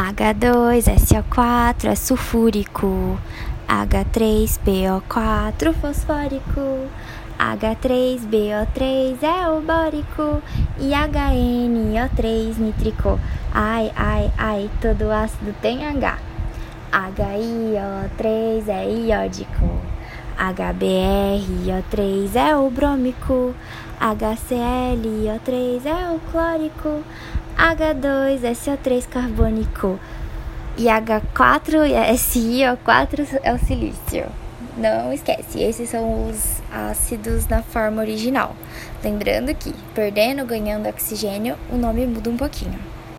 H2SO4 é sulfúrico. H3PO4 fosfórico. H3BO3 é o bórico e HNO3 nítrico. Ai, ai, ai, todo ácido tem H. HIO3 é iódico. HBrO3 é o brômico. HClO3 é o clórico. H2SO3 carbônico. E H4SiO4 é o silício. Não esquece, esses são os ácidos na forma original. Lembrando que, perdendo ou ganhando oxigênio, o nome muda um pouquinho.